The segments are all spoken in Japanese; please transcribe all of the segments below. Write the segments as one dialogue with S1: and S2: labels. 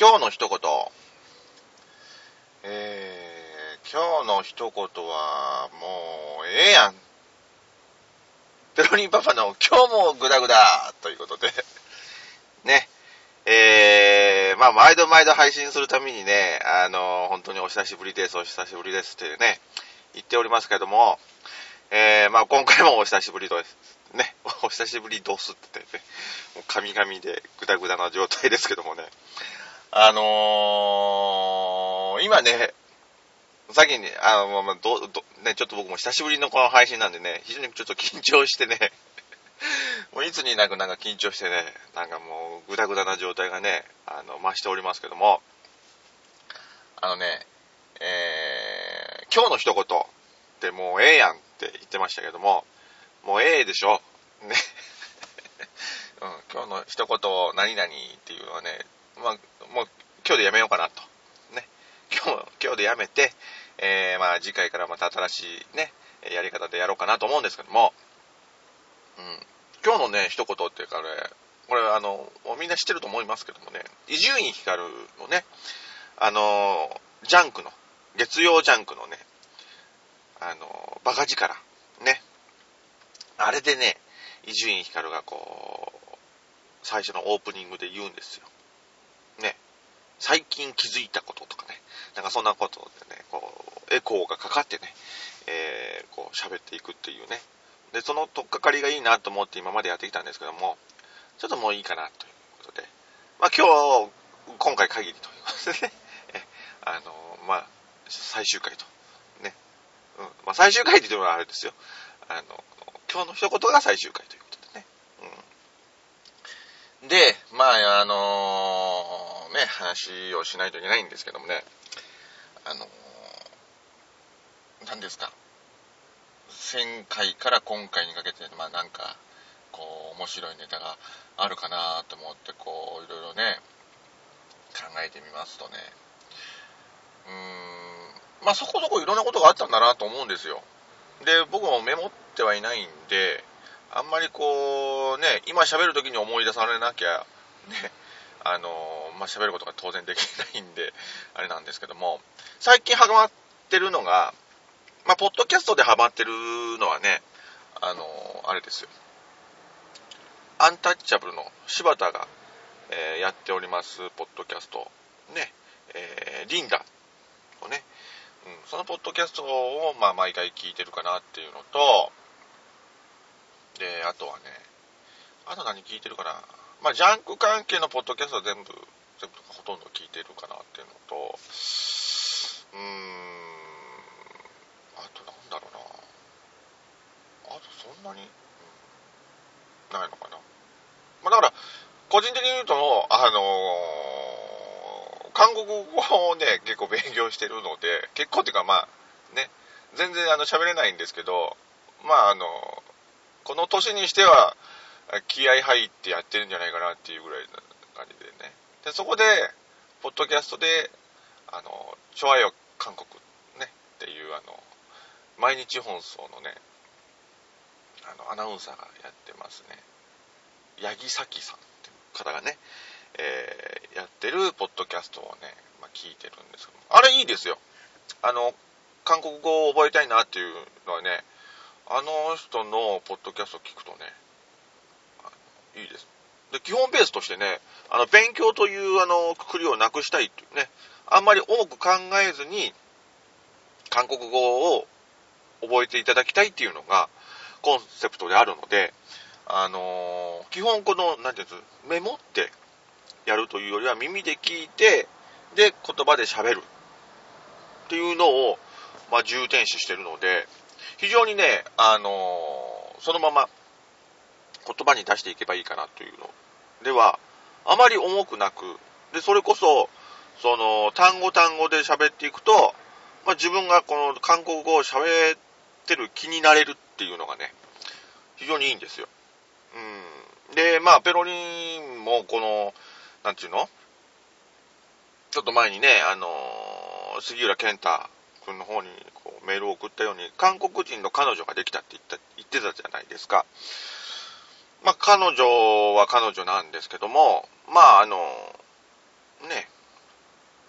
S1: 今日の一言。えー、今日の一言は、もう、ええやん。ペロリンパパの今日もグダグダということで、ね。えー、まあ、毎度毎度配信するためにね、あの、本当にお久しぶりです、お久しぶりですってね、言っておりますけども、えー、まあ、今回もお久しぶりです。ね、お久しぶりどすって言ってね、もう神々でグダグダな状態ですけどもね。あのー、今ね、さっきに、あの、まあ、ど、ど、ね、ちょっと僕も久しぶりのこの配信なんでね、非常にちょっと緊張してね、もういつになくなんか緊張してね、なんかもうグダグダな状態がね、あの、増しておりますけども、あのね、えー、今日の一言ってもうええやんって言ってましたけども、もうええでしょ。ね。うん、今日の一言何々っていうのはね、まあ、もう今日でやめようかなと。ね。今日、今日でやめて、えー、まあ次回からまた新しいね、やり方でやろうかなと思うんですけども、うん。今日のね、一言っていうかね、これあの、みんな知ってると思いますけどもね、伊集院光のね、あの、ジャンクの、月曜ジャンクのね、あの、バカ力、ね。あれでね、伊集院光がこう、最初のオープニングで言うんですよ。最近気づいたこととかね。なんかそんなことでね、こう、エコーがかかってね、えー、こう喋っていくっていうね。で、その取っかかりがいいなと思って今までやってきたんですけども、ちょっともういいかなということで。まあ今日、今回限りということでね。あの、まあ、最終回と。ね。うん。まあ最終回っていうのはあれですよ。あの、今日の一言が最終回ということでね。うん。で、まあ、あのー、ね、話をしないといけないんですけどもね。あのー、何ですか。前回から今回にかけて、まあなんか、こう、面白いネタがあるかなと思って、こう、いろいろね、考えてみますとね、うーん、まあそこそこいろんなことがあったんだなと思うんですよ。で、僕もメモってはいないんで、あんまりこう、ね、今喋る時に思い出されなきゃ、ね、あの、まあ、喋ることが当然できないんで、あれなんですけども、最近ハマってるのが、まあ、ポッドキャストでハマってるのはね、あの、あれですよ。アンタッチャブルの柴田が、えー、やっております、ポッドキャスト、ね、えー、リンダをね、うん、そのポッドキャストを、まあ、毎回聞いてるかなっていうのと、で、あとはね、あと何聞いてるかな。まあ、ジャンク関係のポッドキャストは全部、全部ほとんど聞いてるかなっていうのと、うーん、あとなんだろうな。あとそんなに、ないのかな。まあだから個人的に言うとあのー、韓国語をね結構勉強してるので結構っていうかまあね全然あの喋れないんですけどまああのこの年にしては気合入ってやってるんじゃないかなっていうぐらいな感じでね。でそこでポッドキャストであの「チョアヨ韓国」ねっていうあの毎日放送のねあのアナウンサーがやってますね八木咲さんっていう方がね、えー、やってるポッドキャストをね、まあ、聞いてるんですけどあれいいですよ。あの韓国語を覚えたいなっていうのはねあの人のポッドキャスト聞くとねいいです。で基本ベースとしてねあの勉強というあのくくりをなくしたいっていうねあんまり多く考えずに韓国語を覚えていただきたいっていうのがコンセプトであるので、あのー、基本この、なんていうんですメモってやるというよりは耳で聞いて、で、言葉で喋るっていうのを、まあ、重点視してるので、非常にね、あのー、そのまま言葉に出していけばいいかなというのでは、あまり重くなく、で、それこそ、その、単語単語で喋っていくと、まあ、自分がこの韓国語を喋ってる気になれるっていうのがね、非常にいいんですよ。うん。で、まあ、ペロリンもこの、なんていうの？ちょっと前にね、あのー、杉浦健太君の方にこうメールを送ったように、韓国人の彼女ができたって言った言ってたじゃないですか。まあ、彼女は彼女なんですけども、まあ、あの、ね、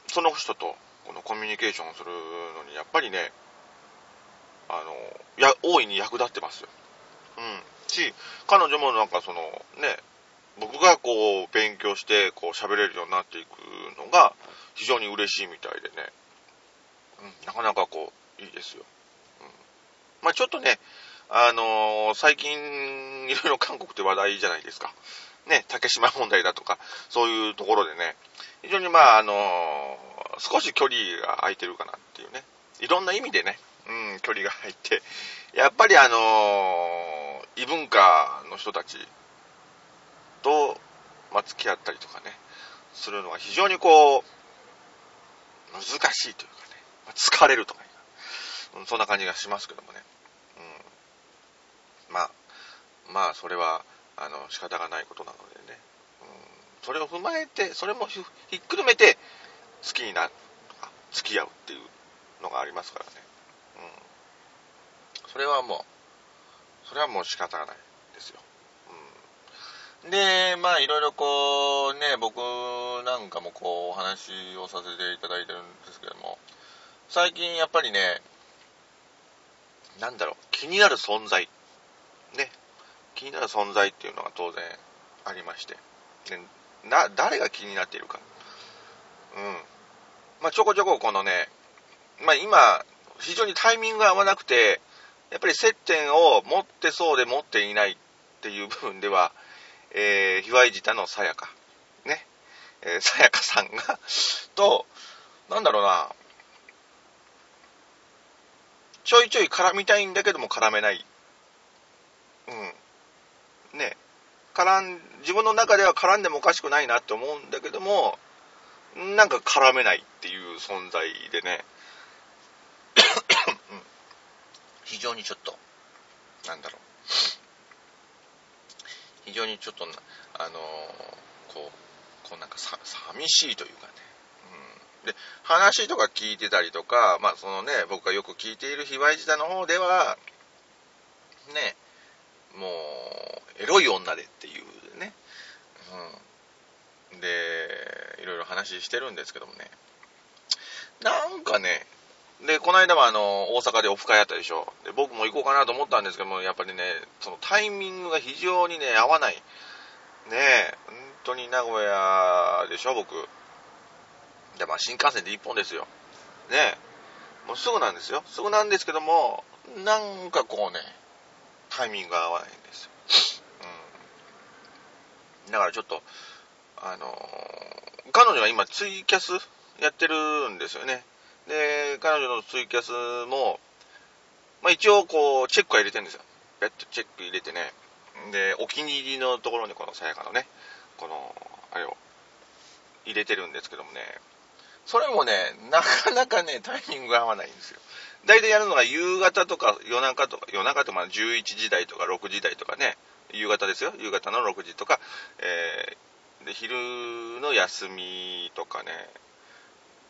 S1: その人とこのコミュニケーションするのにやっぱりねあのや大いに役立ってますよ。うん。し彼女もなんかそのね僕がこう勉強してこう喋れるようになっていくのが非常に嬉しいみたいでね、うん、なかなかこういいですよ。うん、まあちょっとね、あのー、最近いろいろ韓国って話題じゃないですか。ね、竹島問題だとか、そういうところでね、非常にまああのー、少し距離が空いてるかなっていうね、いろんな意味でね、うん、距離が入って、やっぱりあのー、異文化の人たちと、まあ、付き合ったりとかね、するのが非常にこう、難しいというかね、まあ、疲れるとか、うん、そんな感じがしますけどもね。まあ、まあ、それは、あの、仕方がないことなのでね。うん、それを踏まえて、それもひっくるめて、好きになるとか、付き合うっていうのがありますからね。うん。それはもう、それはもう仕方がないですよ。うんで、まあいろいろこうね、僕なんかもこうお話をさせていただいてるんですけども、最近やっぱりね、なんだろう、気になる存在。ね。気になる存在っていうのが当然ありまして。でな、誰が気になっているか。うん。まあちょこちょここのね、まあ今、非常にタイミングが合わなくて、やっぱり接点を持ってそうで持っていないっていう部分では、えー、ひわいじたのさやか。ね。えー、さやかさんが と、なんだろうな、ちょいちょい絡みたいんだけども絡めない。うん。ね。絡ん、自分の中では絡んでもおかしくないなって思うんだけども、なんか絡めないっていう存在でね、非常にちょっと、なんだろう。非常にちょっと、あのー、こう、こうなんかさ、寂しいというかね。うん。で、話とか聞いてたりとか、まあそのね、僕がよく聞いている卑猥自体の方では、ね、もう、エロい女でっていうね。うん。で、いろいろ話してるんですけどもね。なんかね、で、この間はあの、大阪でオフ会やったでしょ。で、僕も行こうかなと思ったんですけども、やっぱりね、そのタイミングが非常にね、合わない。ねえ、本当に名古屋でしょ、僕。で、まあ新幹線で一本ですよ。ねえ、もうすぐなんですよ。すぐなんですけども、なんかこうね、タイミングが合わないんですよ。うん。だからちょっと、あの、彼女は今ツイキャスやってるんですよね。で、彼女のツイキャスも、まあ、一応こう、チェックは入れてるんですよ。ベッドチェック入れてね。で、お気に入りのところにこのさやかのね、この、あれを入れてるんですけどもね、それもね、なかなかね、タイミングが合わないんですよ。大体やるのが夕方とか夜中とか、夜中とか11時台とか6時台とかね、夕方ですよ。夕方の6時とか、えー、で、昼の休みとかね、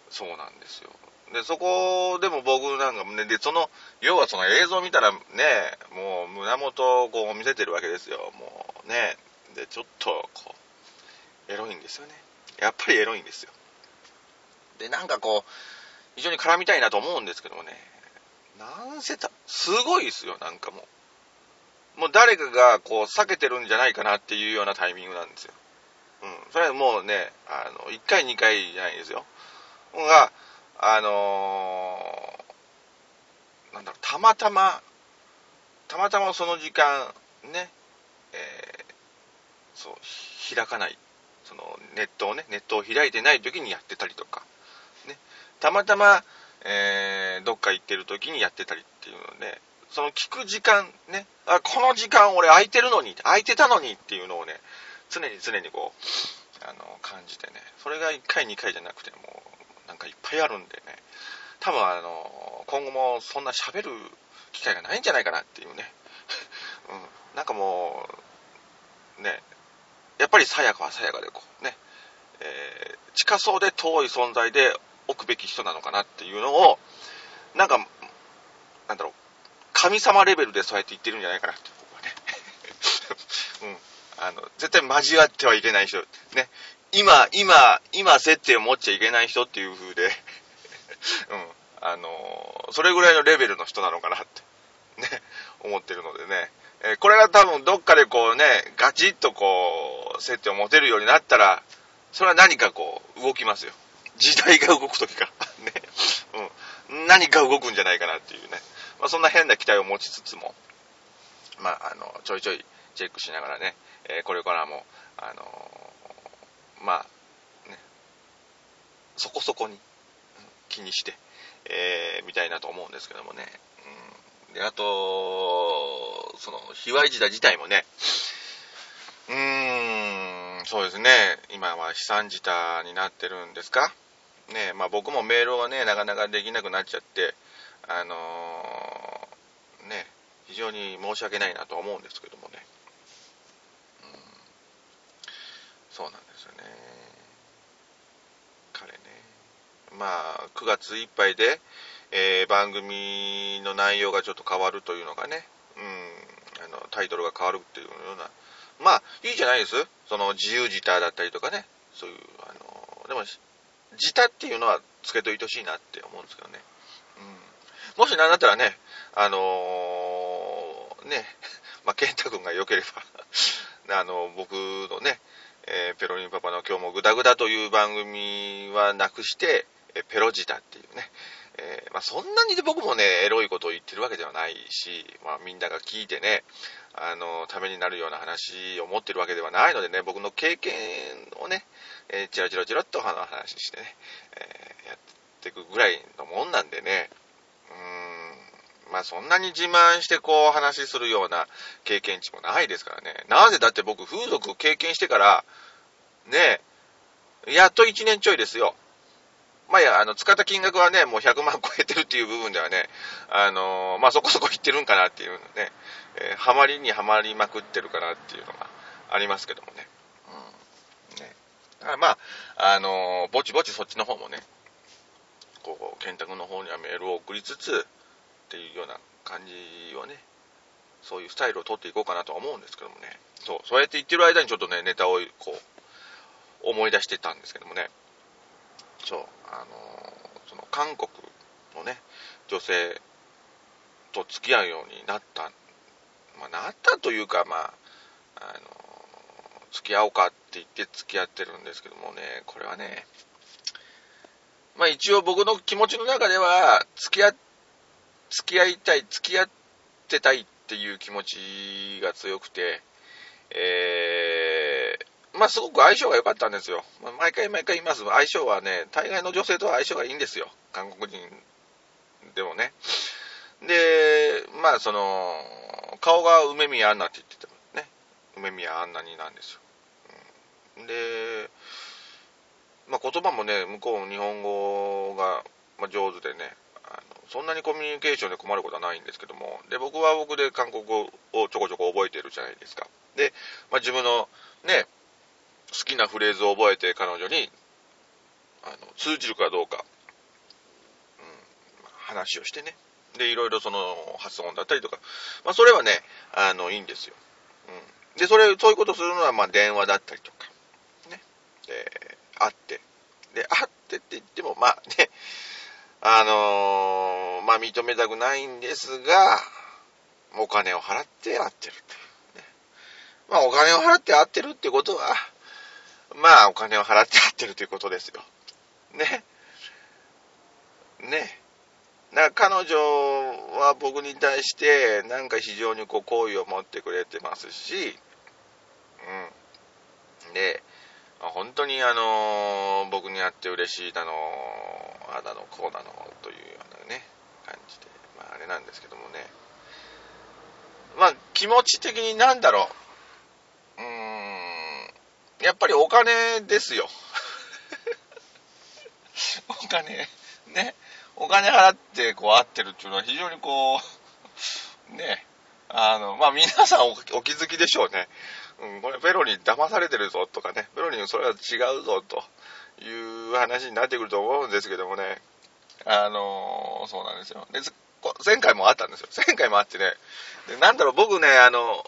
S1: そうなんですよ。で、そこでも僕なんかね、で、その、要はその映像見たらね、もう胸元をこう見せてるわけですよ。もうね。で、ちょっとこう、エロいんですよね。やっぱりエロいんですよ。で、なんかこう、非常に絡みたいなと思うんですけどもね、なんせた、すごいですよ、なんかもう。もう誰かがこう避けてるんじゃないかなっていうようなタイミングなんですよ。うん。それはもうね、あの、1回2回じゃないですよ。が、あのー、なんだろう、たまたま、たまたまその時間、ね、えー、そう、開かない。その、ネットをね、ネットを開いてない時にやってたりとか、ね、たまたま、えー、どっか行ってる時にやってたりっていうので、その聞く時間、ね、あ、この時間俺空いてるのに、空いてたのにっていうのをね、常に常にこう、あの、感じてね、それが1回2回じゃなくて、もう、なんかいっぱいあるんでね、多分あの、今後もそんな喋る機会がないんじゃないかなっていうね。うん、なんかもう、ね、やっぱりさやかはさやかでこうね、えー、近そうで遠い存在で置くべき人なのかなっていうのを、なんか、なんだろう、神様レベルでそうやって言ってるんじゃないかなって、僕はね。うん。あの、絶対交わってはいけない人、ね。今、今、今接点を持っちゃいけない人っていう風で うん、あのそれぐらいのレベルの人なのかなって、ね、思ってるのでね、え、これが多分どっかでこうね、ガチッとこう、接点を持てるようになったら、それは何かこう、動きますよ。時代が動く時か。ね。うん。何か動くんじゃないかなっていうね。まあ、そんな変な期待を持ちつつも、まあ、あの、ちょいちょいチェックしながらね、えー、これからも、あのー、まあ、ね、そこそこに気にして、えー、みたいなと思うんですけどもね。うん、で、あと、その、卑猥時代自体もね、うーん、そうですね、今は悲惨事態になってるんですか？ね、まあ僕もメールはね、なかなかできなくなっちゃって、あのー、ね、非常に申し訳ないなと思うんですけどもね。うん、そうなんですよね。彼ね。まあ、9月いっぱいで、えー、番組の内容がちょっと変わるというのがね、うん、あの、タイトルが変わるっていうような、まあ、いいじゃないです。その自由自他だったりとかね、そういう、あの、でも、自他っていうのはつけといてほしいなって思うんですけどね。うん。もしなんだったらね、あのー、ね、まあ、健太君が良ければ あの、僕のね、えー、ペロリンパパの今日もグダグダという番組はなくして、えペロジタっていうね、えー、まあ、そんなに僕もね、エロいことを言ってるわけではないし、まあ、みんなが聞いてね、あの、ためになるような話を持ってるわけではないのでね、僕の経験をね、えー、チラチラチラっと話してね、えー、やっていくぐらいのもんなんでね、うーん、まあそんなに自慢してこう話するような経験値もないですからね。なぜだって僕風俗経験してから、ね、やっと1年ちょいですよ。まあいや、あの、使った金額はね、もう100万超えてるっていう部分ではね、あのー、まあそこそこいってるんかなっていうね、えー、ハマりにはまりまくってるかなっていうのがありますけどもね。だからまあ、あのー、ぼちぼちそっちの方もね、こう、健太君の方にはメールを送りつつ、っていうような感じをね、そういうスタイルを取っていこうかなとは思うんですけどもね。そう、そうやって言ってる間にちょっとね、ネタをこう、思い出してたんですけどもね。そう、あのその韓国のね、女性と付き合うようになった、まあ、なったというか、まあ、あの付き合おうかって言って付き合ってるんですけどもね、これはね、まあ一応僕の気持ちの中では、付き合、付き合いたい、付き合ってたいっていう気持ちが強くて、えまあ、すごく相性が良かったんですよ。まあ、毎回毎回言います。相性はね、大概の女性とは相性がいいんですよ。韓国人でもね。で、まあ、その、顔が梅宮アンナって言っててもね、梅宮アンナになんですよ。うん、で、まあ、言葉もね、向こう日本語が、ま上手でね、あのそんなにコミュニケーションで困ることはないんですけども、で、僕は僕で韓国語をちょこちょこ覚えてるじゃないですか。で、まあ、自分のね、好きなフレーズを覚えて彼女にあの通じるかどうか、うん、話をしてね。でいろいろその発音だったりとか、まあ、それはねあのいいんですよ、うん、でそれそういうことするのはまあ電話だったりとかねで会ってで会ってって言ってもまあねあのー、まあ認めたくないんですがお金を払って会ってるってねまあお金を払って会ってるってことはまあ、お金を払ってやってるということですよ。ね。ね。だか彼女は僕に対して、なんか非常にこう、好意を持ってくれてますし、うん。で、本当にあの、僕に会って嬉しいだの、あだの、こうだの、というようなね、感じで、まああれなんですけどもね。まあ、気持ち的になんだろう。うーんやっぱりお金ですよ。お金、ね。お金払ってこう会ってるっていうのは非常にこう、ね。あの、まあ皆さんお気づきでしょうね。うん、これベロに騙されてるぞとかね、ベロにそれは違うぞという話になってくると思うんですけどもね。あのそうなんですよ。で、前回もあったんですよ。前回もあってね。でなんだろう、僕ね、あの、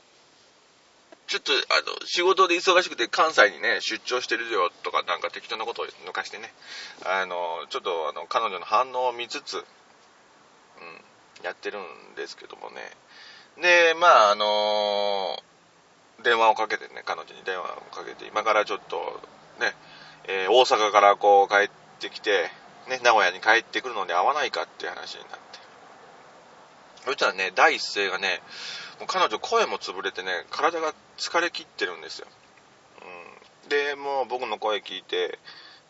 S1: ちょっと、あの、仕事で忙しくて関西にね、出張してるよとか、なんか適当なことを抜かしてね、あの、ちょっと、あの、彼女の反応を見つつ、うん、やってるんですけどもね。で、まあ、あの電話をかけてね、彼女に電話をかけて、今からちょっと、ね、えー、大阪からこう帰ってきて、ね、名古屋に帰ってくるので会わないかっていう話になって。そしたらね、第一声がね、もう彼女声も潰れてね、体が疲れ切ってるんですよ。うん、で、もう僕の声聞いて、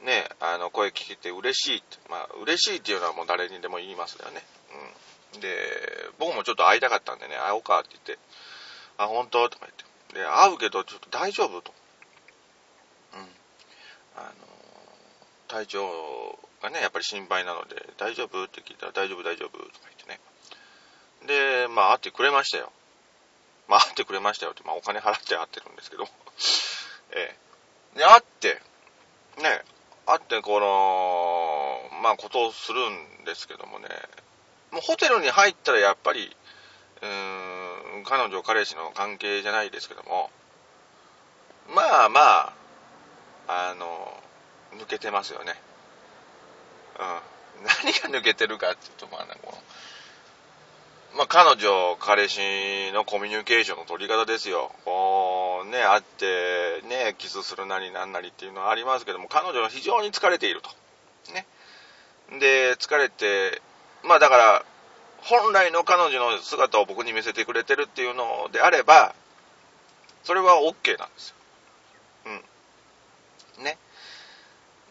S1: ね、あの、声聞けて嬉しいって、まあ、嬉しいっていうのはもう誰にでも言いますよね。うん。で、僕もちょっと会いたかったんでね、会おうかって言って、あ、本当？とか言って。で、会うけどちょっと大丈夫？と。うん。あの、体調がね、やっぱり心配なので、大丈夫？って聞いたら、大丈夫大丈夫？とか。で、まあ、会ってくれましたよ。まあ、会ってくれましたよって、まあ、お金払って会ってるんですけど。ええ。で、会って、ね、会って、この、まあ、ことをするんですけどもね、もうホテルに入ったらやっぱり、うーん、彼女、彼氏の関係じゃないですけども、まあまあ、あの、抜けてますよね。うん。何が抜けてるかっていうと、まあ、ね、この、まあ、彼女、彼氏のコミュニケーションの取り方ですよ。こう、ね、会って、ね、キスするなりなんなりっていうのはありますけども、彼女は非常に疲れていると。ね。で、疲れて、まあだから、本来の彼女の姿を僕に見せてくれてるっていうのであれば、それは OK なんですよ。うん。ね。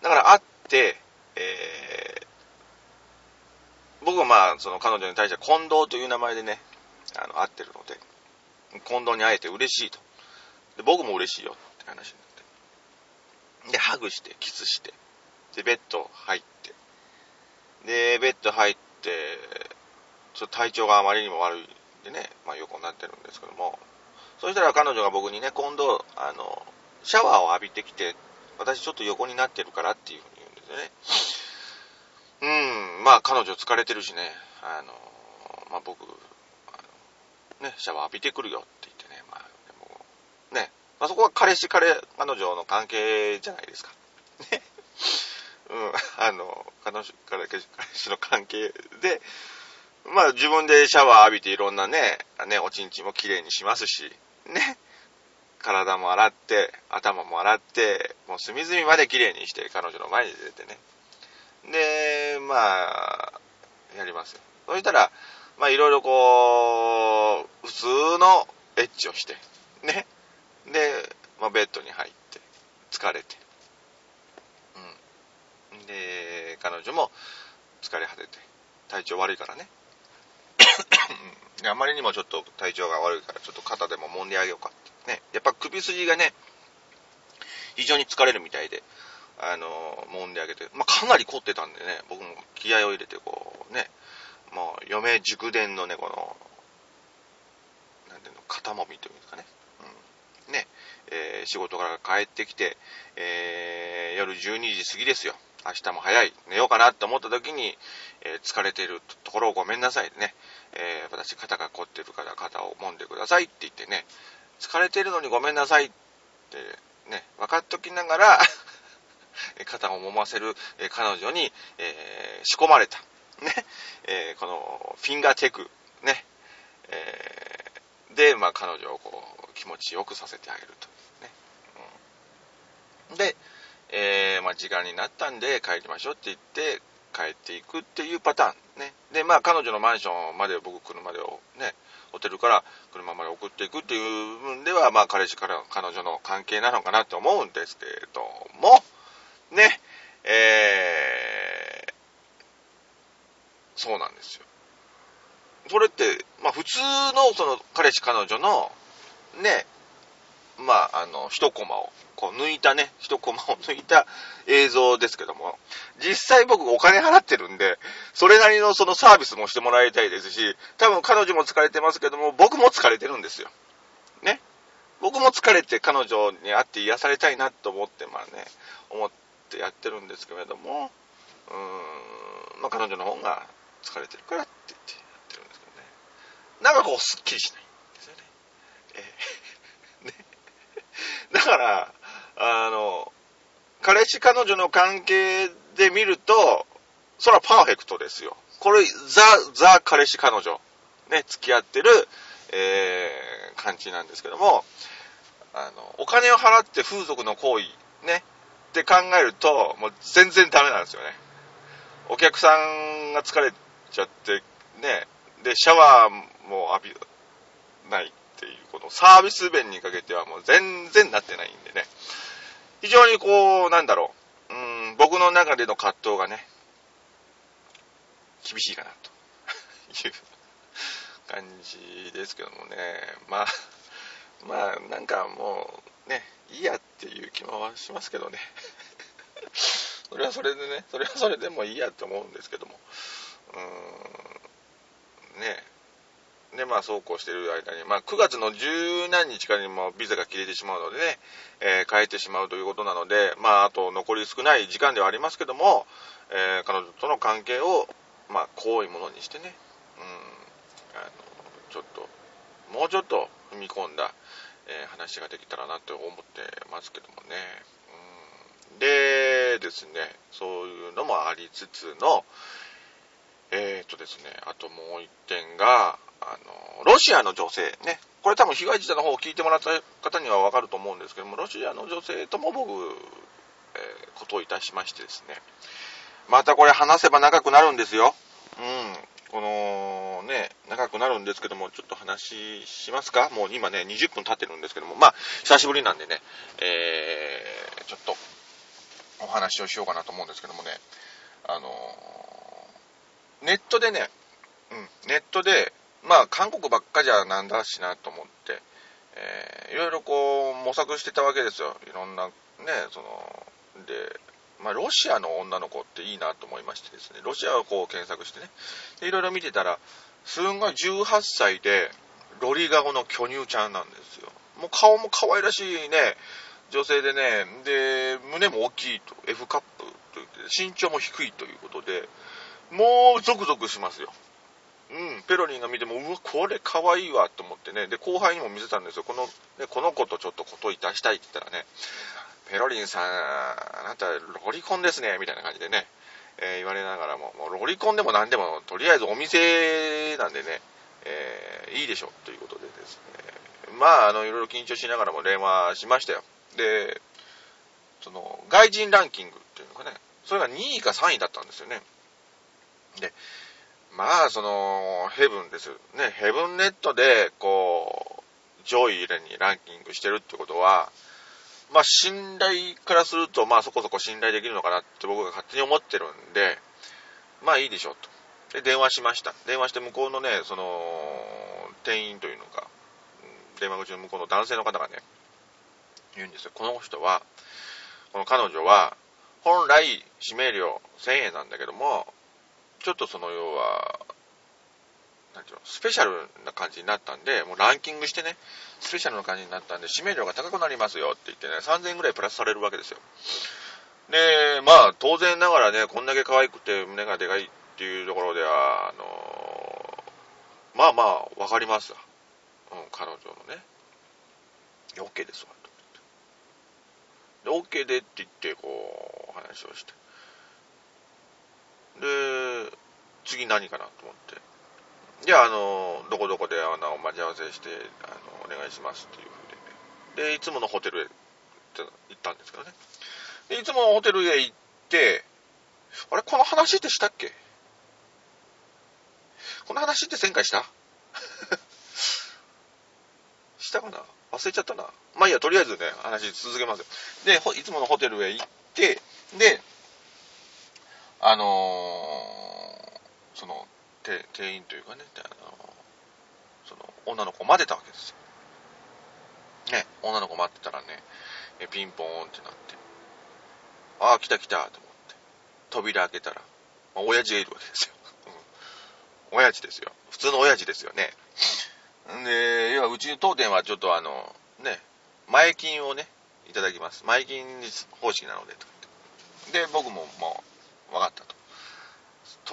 S1: だから会って、えー、僕はまあ、その彼女に対して近藤という名前でね、あの、会ってるので、近藤に会えて嬉しいと。で、僕も嬉しいよって話になって。で、ハグして、キスして、で、ベッド入って、で、ベッド入って、ちょっと体調があまりにも悪いんでね、まあ横になってるんですけども、そしたら彼女が僕にね、今度、あの、シャワーを浴びてきて、私ちょっと横になってるからっていうふうに言うんですよね。うん、まあ彼女疲れてるしね、あの、まあ僕、ね、シャワー浴びてくるよって言ってね、まあ、でも、ね、まあそこは彼氏彼、彼女の関係じゃないですか。ね。うん、あの、彼女、彼氏の関係で、まあ自分でシャワー浴びていろんなね、ね、おちんちんも綺麗にしますし、ね、体も洗って、頭も洗って、もう隅々まで綺麗にして彼女の前に出てね、で、まあ、やりますよ。そしたら、まあいろいろこう、普通のエッチをして、ね。で、まあベッドに入って、疲れて。うん。で、彼女も疲れ果てて、体調悪いからね。あまりにもちょっと体調が悪いから、ちょっと肩でも揉んであげようかって。ね。やっぱ首筋がね、非常に疲れるみたいで、あの、揉んであげて、まあ、かなり凝ってたんでね、僕も気合を入れて、こう、ね、もう、嫁熟伝のね、この、なんていうの、肩もみというかね。うん。ね、えー、仕事から帰ってきて、えー、夜12時過ぎですよ。明日も早い。寝ようかなって思った時に、えー、疲れてるところをごめんなさいね。え私肩が凝ってるから肩を揉んでくださいって言ってね、疲れてるのにごめんなさいってね、分かっときながら肩を揉ませる彼女に、え、仕込まれた。ね。え、このフィンガーテク、ね。え、で、まあ彼女をこう気持ちよくさせてあげると。ね。うん、で、えー、まあ時間になったんで帰りましょうって言って帰っていくっていうパターン。ね。で、まあ彼女のマンションまで僕車でね、ホテルから車まで送っていくっていう部分では、まあ彼氏から彼女の関係なのかなって思うんですけれども、ね、えー、そうなんですよ。それって、まあ普通のその彼氏彼女の、ね、まああの、一コマを、こう抜いたね、一コマを抜いた映像ですけども、実際僕お金払ってるんで、それなりのそのサービスもしてもらいたいですし、多分彼女も疲れてますけども、僕も疲れてるんですよ。ね。僕も疲れて彼女に会って癒されたいなと思って、まあね、思っってやってるんですけれども、うーん、まあ彼女の方が疲れてるからって言ってやってるんですけどね。なんかこう、すっきりしないんですよね。えー、ね。から、あの、彼氏彼女の関係で見ると、それはパーフェクトですよ。これ、ザ、ザ彼氏彼女、ね、付き合ってる、えー、感じなんですけども、あの、お金を払って風俗の行為、ね、って考えると、もう全然ダメなんですよね。お客さんが疲れちゃって、ね、で、シャワーも浴びないっていう、このサービス面にかけてはもう全然なってないんでね。非常にこう、なんだろう、うん、僕の中での葛藤がね、厳しいかなという感じですけどもね。まあ、まあ、なんかもう、ね、いいやっていう気もしますけどね。それはそれでね、それはそれでもいいやって思うんですけども。うん、ね。で、まあ、そうこうしてる間に、まあ、9月の十何日かにもビザが切れてしまうのでね、えー、変えてしまうということなので、まあ、あと残り少ない時間ではありますけども、えー、彼女との関係を、まあ、好いものにしてね、うん、あの、ちょっと、もうちょっと踏み込んだ、えー、話ができたらなと思ってますけどもね。うん、でですね、そういうのもありつつの、えー、っとですね、あともう一点が、あの、ロシアの女性ね、これ多分被害者の方を聞いてもらった方にはわかると思うんですけども、ロシアの女性とも僕、えー、ことをいたしましてですね、またこれ話せば長くなるんですよ。うん。このね、長くなるんですけども、ちょっと話しますか？もう今ね、20分経ってるんですけども、まあ、久しぶりなんでね、えー、ちょっとお話をしようかなと思うんですけどもね、あのー、ネットでね、うん、ネットで、まあ、韓国ばっかじゃなんだしなと思って、えー、いろいろこう、模索してたわけですよ。いろんな、ね、その、で、まあ、ロシアの女の子っていいなと思いましてですね、ロシアをこう検索してね、でいろいろ見てたら、すんごい18歳で、ロリ顔の巨乳ちゃんなんですよ。もう顔も可愛らしいね、女性でね、で、胸も大きいと、F カップと言って、身長も低いということで、もうゾクゾクしますよ。うん、ペロリンが見ても、うわ、これ可愛いわと思ってね、で、後輩にも見せたんですよ。この、ね、この子とちょっとこといたしたいって言ったらね、ペロリンさん、あなた、ロリコンですね、みたいな感じでね、えー、言われながらも、もうロリコンでも何でも、とりあえずお店なんでね、えー、いいでしょ、ということでですね、まあ、あの、いろいろ緊張しながらも電話しましたよ。で、その、外人ランキングっていうのがね、それが2位か3位だったんですよね。で、まあ、その、ヘブンです。ね、ヘブンネットで、こう、上位にランキングしてるってことは、まあ、信頼からすると、まあ、そこそこ信頼できるのかなって僕が勝手に思ってるんで、まあ、いいでしょうと。で、電話しました。電話して向こうのね、その、店員というのか、電話口の向こうの男性の方がね、言うんですよ。この人は、この彼女は、本来、指名料1000円なんだけども、ちょっとその要は、なんていうの、スペシャルな感じになったんで、もうランキングしてね、スペシャルな感じになったんで、指名料が高くなりますよって言ってね、3000円ぐらいプラスされるわけですよ。で、まあ、当然ながらね、こんだけ可愛くて胸がでかいっていうところでは、あのー、まあまあ、わかりますわ。うん、彼女のね。OK ですわ、と思って。で、OK でって言って、こう、話をして。で、次何かなと思って。じゃあ、あの、どこどこであの待ち合わせして、あの、お願いしますっていうふうで、ね、で、いつものホテルへ行ったんですけどね。で、いつものホテルへ行って、あれ、この話ってしたっけ？この話って前回した？したかな？忘れちゃったな。まあいいや、とりあえずね、話続けますよ。で、いつものホテルへ行って、で、あのー、その、店員というかね、あの、その、女の子を待ってたわけですよ。ね、女の子待ってたらね、えピンポーンってなって、ああ、来た来たと思って、扉開けたら、まあ、親父がいるわけですよ。うん、親父ですよ。普通の親父ですよね。で、要はうちの当店はちょっとあの、ね、前金をね、いただきます。前金方式なので、と。で、僕ももう、分かったと。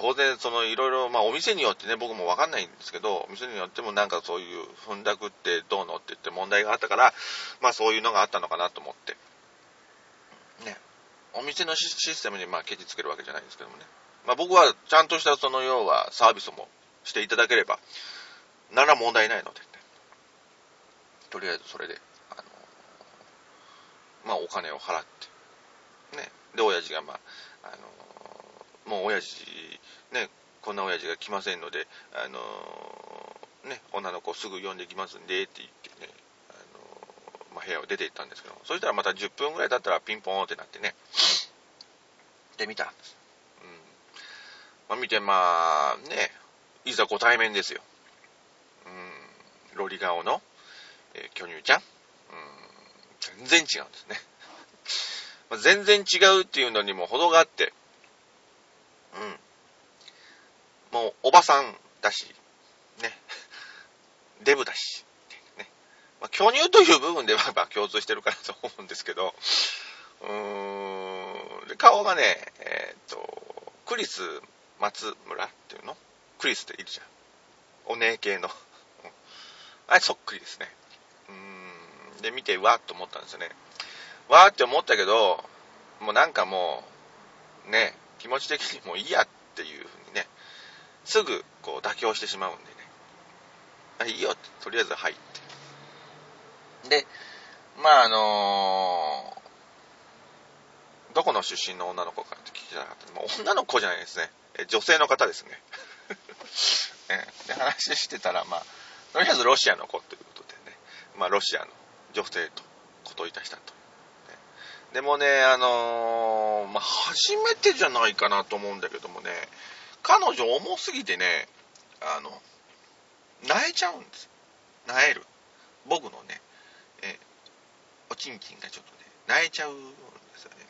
S1: 当然そのいろいろ、まあお店によってね、僕もわかんないんですけど、お店によってもなんかそういう踏んだくってどうのって言って問題があったから、まあそういうのがあったのかなと思って。ね。お店のシステムにまあケチつけるわけじゃないんですけどもね。まあ僕はちゃんとしたその要はサービスもしていただければ、なら問題ないので、ね、とりあえずそれで、あの、まあお金を払って、ね。で、親父がまあ、あの、もう親父、ね、こんな親父が来ませんので、あの、ね、女の子すぐ呼んできますんで、って言ってね、あの、まあ部屋を出て行ったんですけどそしたらまた10分ぐらい経ったらピンポーンってなってね、で見たんです。うん。まあ見て、まあ、ね、いざご対面ですよ。うん、ロリ顔の、えー、巨乳ちゃん。うん、全然違うんですね。全然違うっていうのにも程があって、うん。もう、おばさんだし、ね。デブだし、ね。まあ、巨乳という部分では、まあ、共通してるかなと思うんですけど、うーん、で顔がね、えー、っと、クリス松村っていうの？クリスっているじゃん。お姉系の。あれそっくりですね。うーん。で、見て、わーっと思ったんですよね。わーって思ったけど、もうなんかもう、ね、気持ち的にもういいやっていう、すぐこう妥協してしまうんでね。あいいよ、とりあえず入って。で、まああのー、どこの出身の女の子かって聞きたかった。まあ、女の子じゃないですね。女性の方ですね。で話してたら、まあ、とりあえずロシアの子ということでね、まあ、ロシアの女性とこといたしたと。でもね、あのー、まあ、初めてじゃないかなと思うんだけどもね、彼女重すぎてね、あの、泣えちゃうんです。泣える。僕のね、えおちんちんがちょっとね、泣えちゃうんですよね。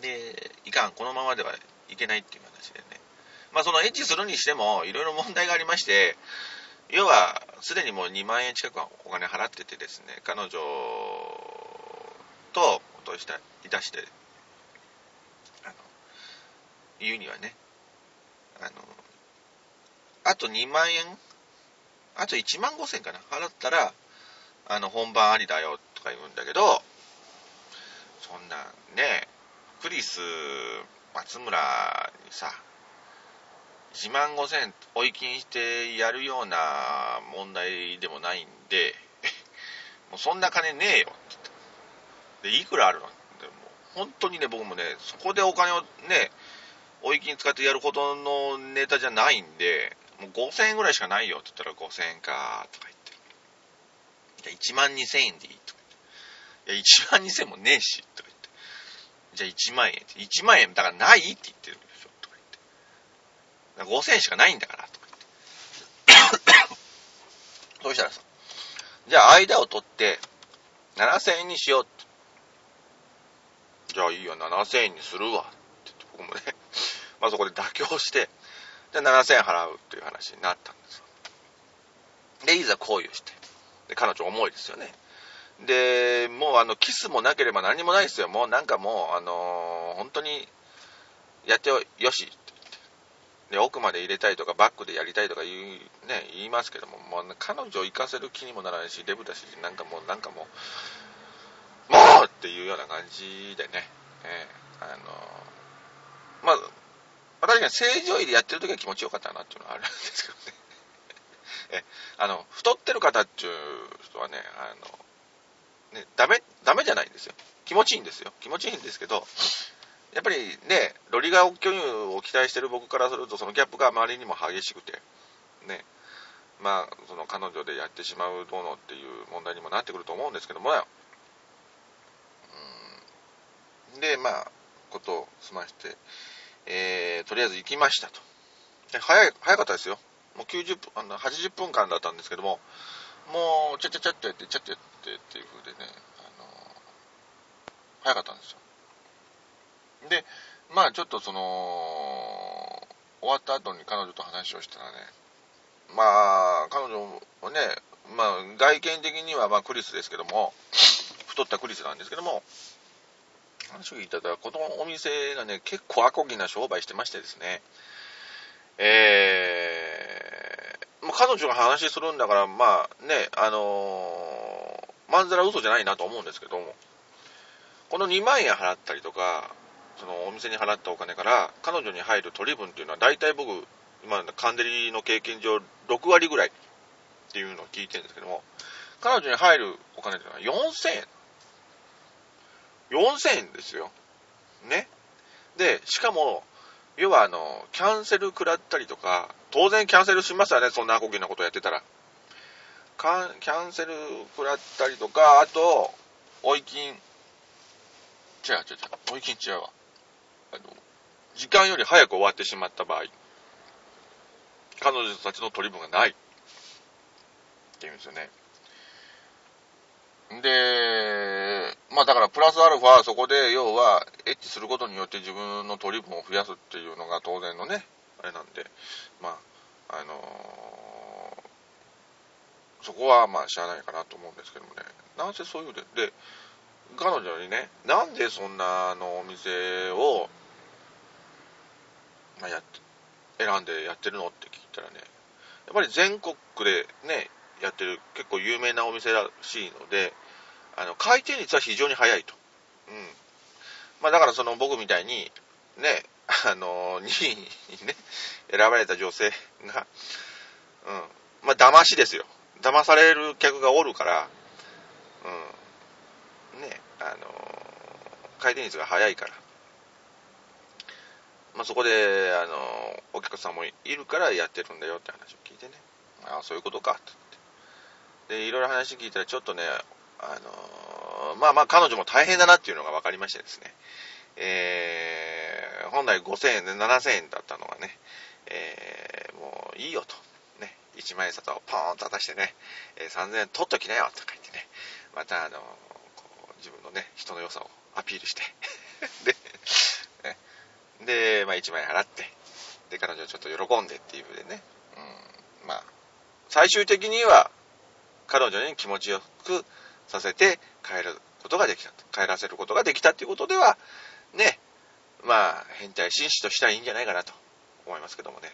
S1: で、いかん、このままではいけないっていう話でね。まあそのエッチするにしても、いろいろ問題がありまして、要は、すでにもう2万円近くはお金払っててですね、彼女と、としたいたして、あの、言うにはね、あの、あと2万円？あと1万5千かな？払ったら、あの、本番ありだよとか言うんだけど、そんなね、クリス、松村にさ、1万5千追い金してやるような問題でもないんで、もうそんな金ねえよって言って。で、いくらあるの？でも本当にね、僕もね、そこでお金をね、追い金使ってやるほどのネタじゃないんで、もう5000円ぐらいしかないよって言ったら5000円かとか言って。じゃあ1万2000円でいいとか言って。いや、1万2000円もねえし、とか言って。じゃあ1万円って。1万円だからないって言ってる。5000円しかないんだから、とか言って。そうしたらさ、じゃあ間を取って、7000円にしようって。じゃあいいよ、7000円にするわ。って言って僕もね、まあそこで妥協して、じゃあ7000円払うっていう話になったんですよ。で、いざ行為をして。で、彼女重いですよね。で、もうあの、キスもなければ何もないですよ。もうなんかもう、あのー、本当に、やってよしで奥まで入れたいとかバックでやりたいとか言う、ね、言いますけども、もう彼女を行かせる気にもならないし、デブだし、なんかもう、なんかもう、もうっていうような感じでね、えー、あのまあ、私が正常位でやってる時は気持ちよかったなっていうのはあるんですけどね。え、あの、太ってる方っていう人はね、あの、ね、ダメ、ダメじゃないんですよ。気持ちいいんですよ。気持ちいいんですけど、やっぱりね、ロリガオ巨乳を期待してる僕からすると、そのギャップがあまりにも激しくて、ね、まあ、その彼女でやってしまうどうのっていう問題にもなってくると思うんですけども、うん、で、まあ、ことを済まして、えー、とりあえず行きましたと。早い、早かったですよ。もう90分、あの、80分間だったんですけども、もう、ちゃちゃちゃっとやって、ちゃっとやってっていう風でね、あの早かったんですよ。で、まあちょっとその、終わった後に彼女と話をしたらね、まあ彼女もね、まあ外見的にはまクリスですけども、太ったクリスなんですけども、話を聞いたらこのお店がね結構アコギな商売してましてですね。えー、まあ、彼女が話するんだからまあねあのー、まんざら嘘じゃないなと思うんですけども。この2万円払ったりとかそのお店に払ったお金から彼女に入る取り分っていうのは大体僕今カンデリの経験上6割ぐらいっていうのを聞いてるんですけども彼女に入るお金っていうのは4000円。4000円ですよ。ね。で、しかも、要はあの、キャンセル食らったりとか、当然キャンセルしますよね、そんなアコギなことやってたら。キャンセル食らったりとか、あと、追い金、違う違う違う、追い金違うわ。あの、時間より早く終わってしまった場合、彼女たちの取り分がない。っていうんですよね。で、まあだからプラスアルファそこで要はエッチすることによって自分の取り分を増やすっていうのが当然のね、あれなんで、まあ、あのー、そこはまあしゃあないかなと思うんですけどもね、なんせそういうで、で、彼女にね、なんでそんなあのお店を、まあ、やって、選んでやってるのって聞いたらね、やっぱり全国でね、やってる結構有名なお店らしいので、あの、回転率は非常に速いと。うん。まあだからその僕みたいに、ね、あの、2位にね、選ばれた女性が、うん。まあ騙しですよ。騙される客がおるから、うん。ね、あの、回転率が速いから。まあそこで、あの、お客さんもいるからやってるんだよって話を聞いてね。ああ、そういうことか、って。で、いろいろ話聞いたらちょっとね、あのー、まあまあ彼女も大変だなっていうのが分かりましてですね、えー、本来5000円で7000円だったのがね、えー、もういいよと、ね、1万円札をポーンと渡してね、えー、3000円取っときなよとか言ってね、またあのー、こう自分のね、人の良さをアピールして。で、ね、で、まあ1万円払って、で、彼女ちょっと喜んでっていう風でね、うん、まあ、最終的には、彼女に気持ちよくさせて帰ることができた。帰らせることができたっていうことでは、ね、まあ、変態紳士としたらいいんじゃないかなと思いますけどもね。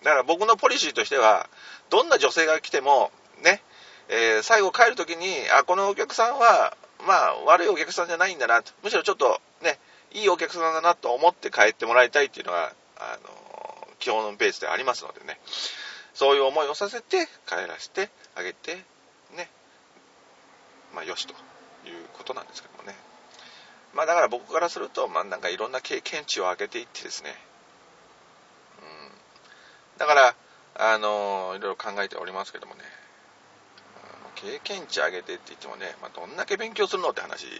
S1: うん。だから僕のポリシーとしては、どんな女性が来ても、ね、えー、最後帰るときに、あ、このお客さんは、まあ、悪いお客さんじゃないんだなと。むしろちょっと、ね、いいお客さんだなと思って帰ってもらいたいっていうのが、あの、基本のベースでありますのでね。そういう思いをさせて帰らせてあげてねまあよしということなんですけどもね。まあだから僕からするとまあなんかいろんな経験値を上げていってですね。うん。だからあのいろいろ考えておりますけどもね。経験値上げてって言ってもね、まあ、どんだけ勉強するのって話でね、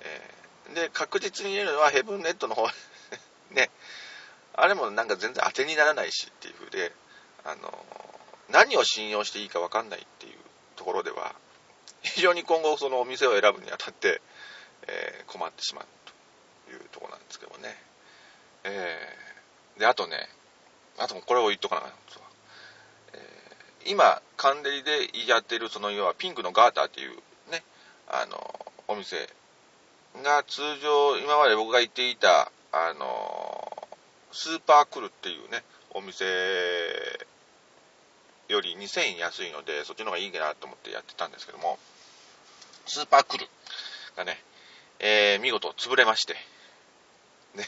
S1: えー、で確実に言えるのはヘブンネットの方 ね。あれもなんか全然当てにならないしっていう風であの何を信用していいか分かんないっていうところでは非常に今後そのお店を選ぶにあたって、えー、困ってしまうというとこなんですけどね、えー、であとねあとこれを言っとかなかった、えー、今カンデリでやってるその要はピンクのガーターっていうねあのお店が通常今まで僕が行っていたあのスーパークルっていうねお店より2000円安いので、そっちの方がいいかなと思ってやってたんですけども、スーパークルがね、えー、見事潰れまして、ね、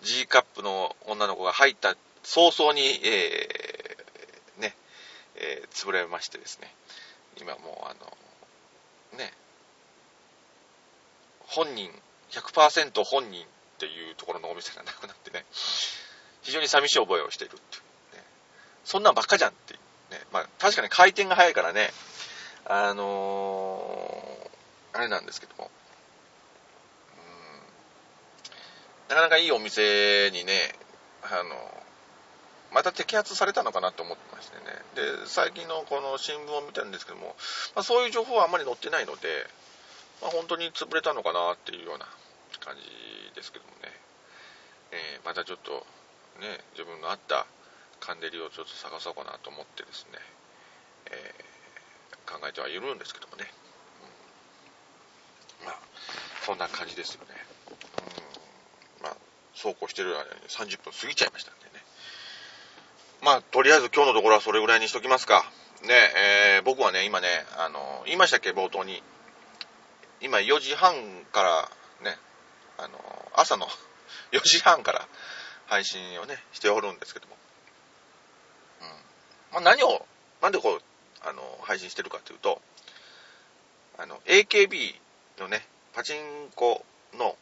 S1: G カップの女の子が入った早々に、えー、ね、えー、潰れましてですね、今もうあの、ね、本人、100%本人っていうところのお店がなくなってね、非常に寂しい覚えをしているっていう。そんなんばっかじゃんってね。まあ、確かに回転が早いからね、あの、あれなんですけども、なかなかいいお店にね、あのまた摘発されたのかなと思ってましてね。で、最近のこの新聞を見たんですけども、まあ、そういう情報はあんまり載ってないので、まあ、本当に潰れたのかなっていうような感じですけどもね。えー、またちょっとね、自分のあったカンデリをちょっと探そうかなと思ってですね、えー、考えてはいるんですけどもね、まあそんな感じですよね。うん。まあ、そうこうしてる間に30分過ぎちゃいましたんでね。まあ、とりあえず今日のところはそれぐらいにしときますか。ね、えー、僕はね、今ね、あの、言いましたっけ、冒頭に。今4時半からね、あの、朝の 4時半から配信をね、しておるんですけども。うん。まあ、何を、なんでこう、あの、配信してるかというと、あの、AKB のね、パチンコの、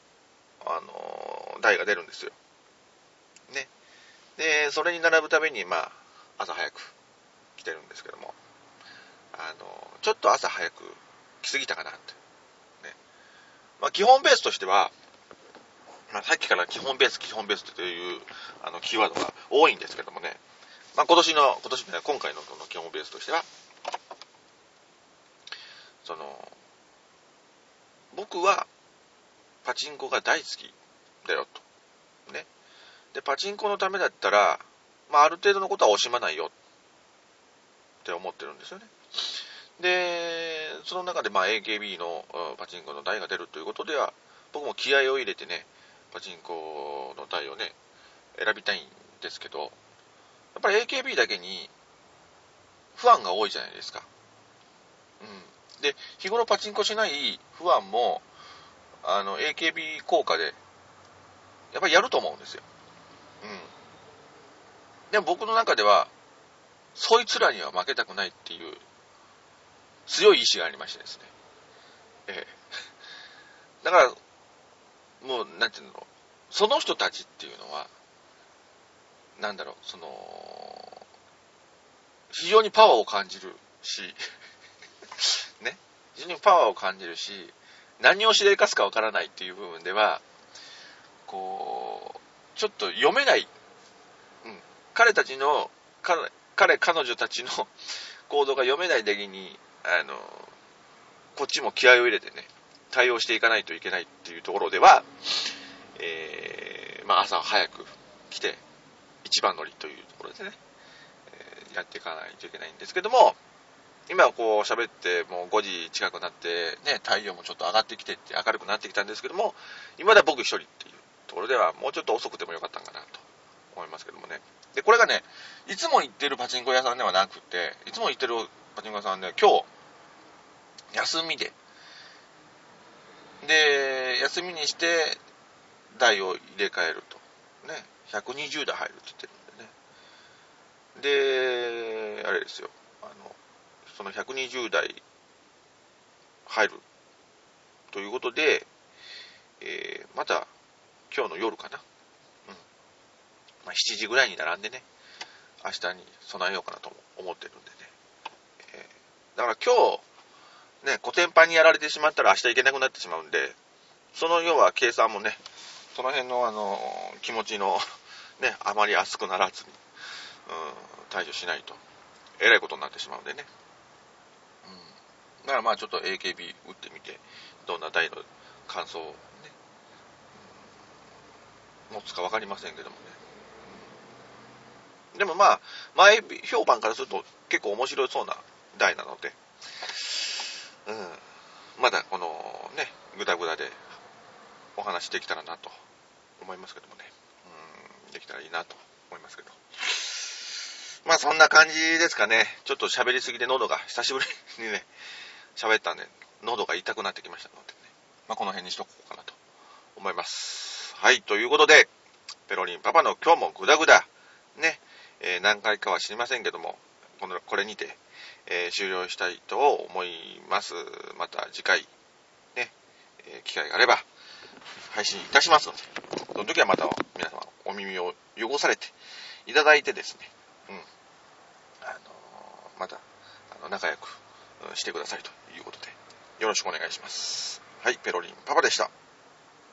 S1: あの、台が出るんですよ。ね。で、それに並ぶために、まあ、朝早く来てるんですけども、あの、ちょっと朝早く来すぎたかなって。ね。まあ、基本ベースとしては、まあ、さっきから基本ベース、基本ベースというあのキーワードが多いんですけどもね、まあ、今年の、今年、今回のこの基本ベースとしては、その、僕はパチンコが大好きだよと。ね。で、パチンコのためだったら、まあ、ある程度のことは惜しまないよって思ってるんですよね。で、その中でまあ AKB のパチンコの台が出るということでは、僕も気合を入れてね、パチンコの台をね、選びたいんですけど、やっぱり AKB だけに不安が多いじゃないですか。うん。で、日頃パチンコしない不安も、あの、AKB 効果で、やっぱりやると思うんですよ。うん。でも僕の中では、そいつらには負けたくないっていう強い意志がありましてですね。ええ。だから、もう、なんていうの、その人たちっていうのは、なんだろう、その、非常にパワーを感じるし、非常にパワーを感じるし、何をしでかすかわからないっていう部分では、こう、ちょっと読めない、うん、彼たちの、彼、彼女たちの 行動が読めないだけに、あの、こっちも気合を入れてね、対応していかないといけないっていうところでは、えー、まあ朝早く来て、一番乗りというところでね、えー、やっていかないといけないんですけども、今はこう喋ってもう5時近くなって、ね、太陽もちょっと上がってきてって明るくなってきたんですけども、今だ僕一人っていうところではもうちょっと遅くてもよかったんかなと思いますけどもね。で、これがね、いつも行ってるパチンコ屋さんではなくて、いつも行ってるパチンコ屋さんで、今日、休みで、で、休みにして、台を入れ替えると。ね、120台入るって言ってるんでね。で、あれですよ、その120台入るということで、えー、また今日の夜かな。うん。まあ、7時ぐらいに並んでね、明日に備えようかなと思ってるんでね。えー、だから今日、ね、コテンパンにやられてしまったら明日行けなくなってしまうんで、その要は計算もね、その辺のあの、気持ちの、ね、あまり熱くならずに、うん、対処しないと、えらいことになってしまうんでね。だからまあちょっと AKB 打ってみて、どんな台の感想をね、持つか分かりませんけどもね。でもまあ、前評判からすると結構面白そうな台なので、うん、まだこのね、ぐだぐだでお話できたらなと思いますけどもね、うん、できたらいいなと思いますけど。まあそんな感じですかね。ちょっと喋りすぎで喉が久しぶりにね、喋ったんで、喉が痛くなってきましたのでね。まあこの辺にしとこうかなと思います。はい、ということで、ペロリンパパの今日もグダグダ、ね、えー、何回かは知りませんけども、このこれにて、えー、終了したいと思います。また次回、ね、えー、機会があれば、配信いたしますので、その時はまた皆様お耳を汚されていただいてですね、うん、あの、また、あの、仲良くしてくださいと。いうことで、よろしくお願いします。はい、ペロリンパパでした。